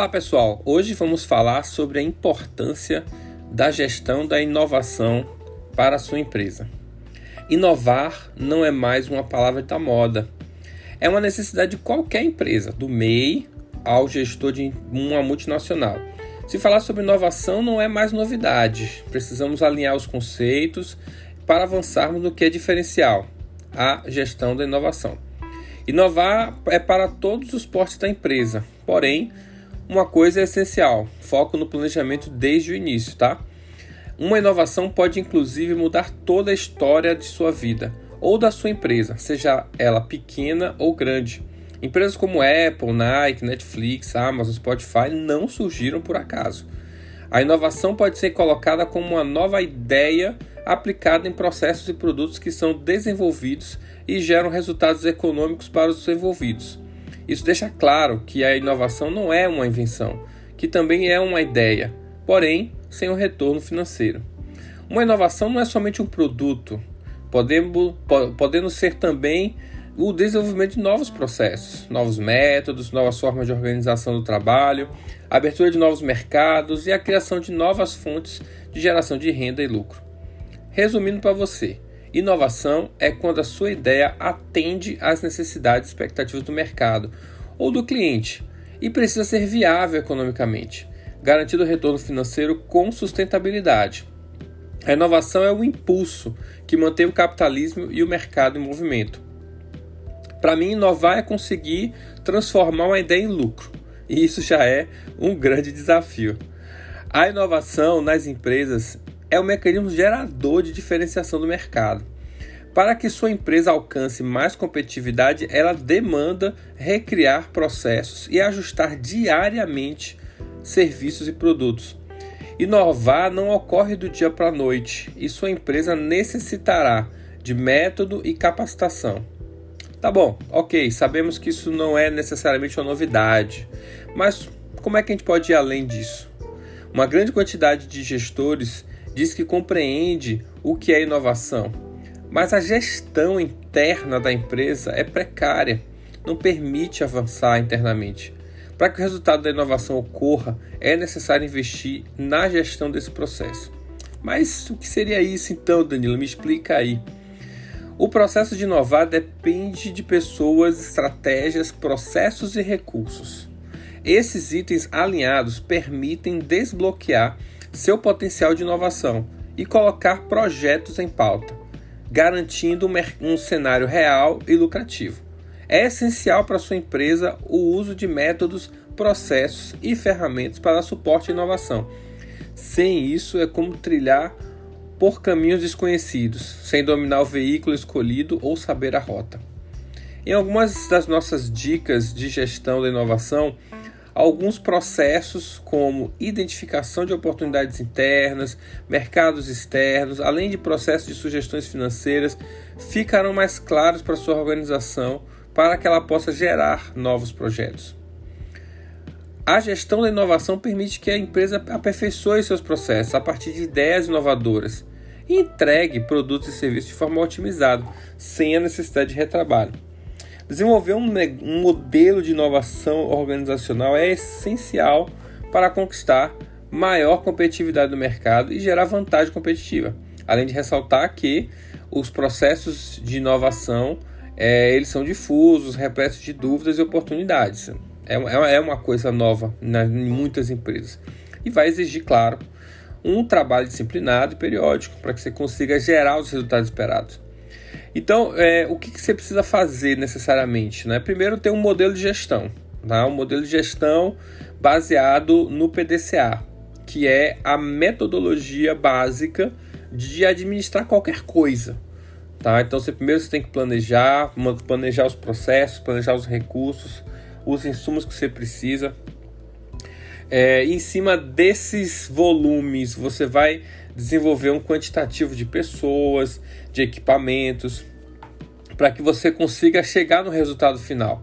Olá pessoal, hoje vamos falar sobre a importância da gestão da inovação para a sua empresa. Inovar não é mais uma palavra da moda, é uma necessidade de qualquer empresa, do MEI ao gestor de uma multinacional. Se falar sobre inovação não é mais novidade, precisamos alinhar os conceitos para avançarmos no que é diferencial, a gestão da inovação. Inovar é para todos os portes da empresa, porém, uma coisa é essencial: foco no planejamento desde o início, tá? Uma inovação pode inclusive mudar toda a história de sua vida ou da sua empresa, seja ela pequena ou grande. Empresas como Apple, Nike, Netflix, Amazon, Spotify não surgiram por acaso. A inovação pode ser colocada como uma nova ideia aplicada em processos e produtos que são desenvolvidos e geram resultados econômicos para os envolvidos. Isso deixa claro que a inovação não é uma invenção, que também é uma ideia, porém sem um retorno financeiro. Uma inovação não é somente um produto, podendo, podendo ser também o desenvolvimento de novos processos, novos métodos, novas formas de organização do trabalho, abertura de novos mercados e a criação de novas fontes de geração de renda e lucro. Resumindo para você, Inovação é quando a sua ideia atende às necessidades e expectativas do mercado ou do cliente e precisa ser viável economicamente, garantindo retorno financeiro com sustentabilidade. A inovação é o impulso que mantém o capitalismo e o mercado em movimento. Para mim, inovar é conseguir transformar uma ideia em lucro, e isso já é um grande desafio. A inovação nas empresas é o mecanismo gerador de diferenciação do mercado. Para que sua empresa alcance mais competitividade, ela demanda recriar processos e ajustar diariamente serviços e produtos. Inovar não ocorre do dia para a noite e sua empresa necessitará de método e capacitação. Tá bom, ok, sabemos que isso não é necessariamente uma novidade, mas como é que a gente pode ir além disso? Uma grande quantidade de gestores diz que compreende o que é inovação, mas a gestão interna da empresa é precária, não permite avançar internamente. Para que o resultado da inovação ocorra, é necessário investir na gestão desse processo. Mas o que seria isso então, Danilo? Me explica aí. O processo de inovar depende de pessoas, estratégias, processos e recursos. Esses itens alinhados permitem desbloquear seu potencial de inovação e colocar projetos em pauta, garantindo um cenário real e lucrativo. É essencial para sua empresa o uso de métodos, processos e ferramentas para suporte à inovação. Sem isso, é como trilhar por caminhos desconhecidos, sem dominar o veículo escolhido ou saber a rota. Em algumas das nossas dicas de gestão da inovação, alguns processos como identificação de oportunidades internas, mercados externos, além de processos de sugestões financeiras, ficarão mais claros para sua organização para que ela possa gerar novos projetos. A gestão da inovação permite que a empresa aperfeiçoe seus processos a partir de ideias inovadoras e entregue produtos e serviços de forma otimizada, sem a necessidade de retrabalho. Desenvolver um, um modelo de inovação organizacional é essencial para conquistar maior competitividade do mercado e gerar vantagem competitiva. Além de ressaltar que os processos de inovação é, eles são difusos, repletos de dúvidas e oportunidades. É, é, uma coisa nova né, em muitas empresas. E vai exigir, claro, um trabalho disciplinado e periódico para que você consiga gerar os resultados esperados. Então, é, o que, que, você precisa fazer necessariamente? Né? Primeiro, ter um modelo de gestão. Tá? Um modelo de gestão baseado no PDCA, que é a metodologia básica de administrar qualquer coisa. Tá? Então, você, primeiro você tem que planejar, planejar os processos, planejar os recursos, os insumos que você precisa. É, em cima desses volumes, você vai desenvolver um quantitativo de pessoas, de equipamentos, para que você consiga chegar no resultado final.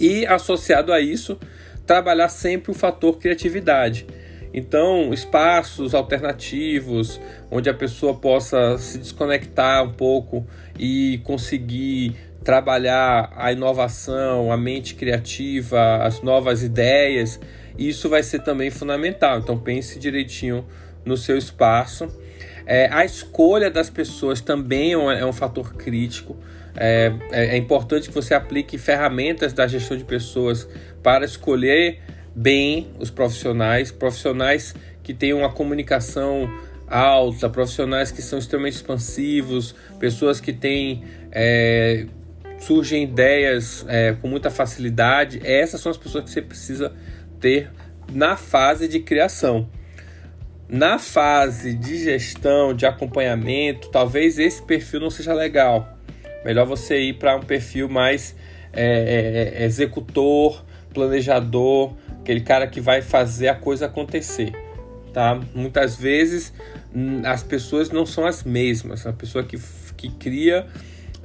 E associado a isso, trabalhar sempre o fator criatividade. Então, espaços alternativos onde a pessoa possa se desconectar um pouco e conseguir trabalhar a inovação, a mente criativa, as novas ideias, isso vai ser também fundamental. Então, pense direitinho no seu espaço. É, a escolha das pessoas também é um, é um fator crítico. É, é, é, importante que você aplique ferramentas da gestão de pessoas para escolher bem os profissionais, profissionais que tenham uma comunicação alta, profissionais que são extremamente expansivos, pessoas que têm é, surgem ideias é, com muita facilidade. Essas são as pessoas que você precisa ter na fase de criação. Na fase de gestão, de acompanhamento, talvez esse perfil não seja legal. Melhor você ir para um perfil mais é, é, é, executor, planejador, aquele cara que vai fazer a coisa acontecer. Tá? Muitas vezes hum, as pessoas não são as mesmas. A pessoa que, que cria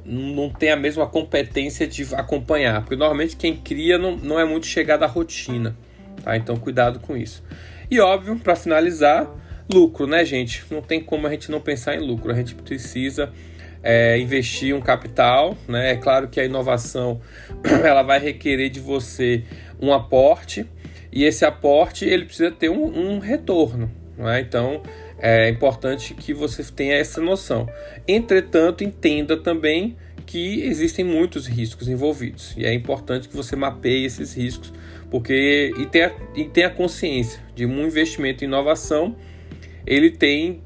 não tem a mesma competência de acompanhar, porque normalmente quem cria não, não é muito chegado à rotina. Tá? Então cuidado com isso. E óbvio, para finalizar, lucro, né, gente? Não tem como a gente não pensar em lucro. A gente precisa é, investir um capital, né? É claro que a inovação ela vai requerer de você um aporte e esse aporte ele precisa ter um, um retorno, né? Então é importante que você tenha essa noção. Entretanto, entenda também que existem muitos riscos envolvidos e é importante que você mapeie esses riscos porque e tenha, e tenha consciência de um investimento em inovação ele tem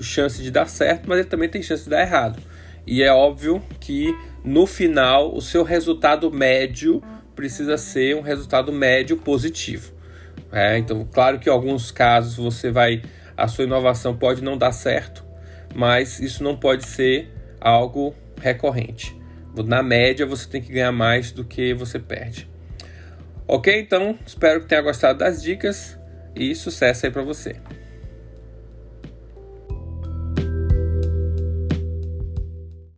chance de dar certo, mas ele também tem chance de dar errado. E é óbvio que no final o seu resultado médio precisa ser um resultado médio positivo. É, então, claro que em alguns casos você vai, a sua inovação pode não dar certo, mas isso não pode ser algo recorrente. Na média, você tem que ganhar mais do que você perde. Ok? Então, espero que tenha gostado das dicas e sucesso aí para você.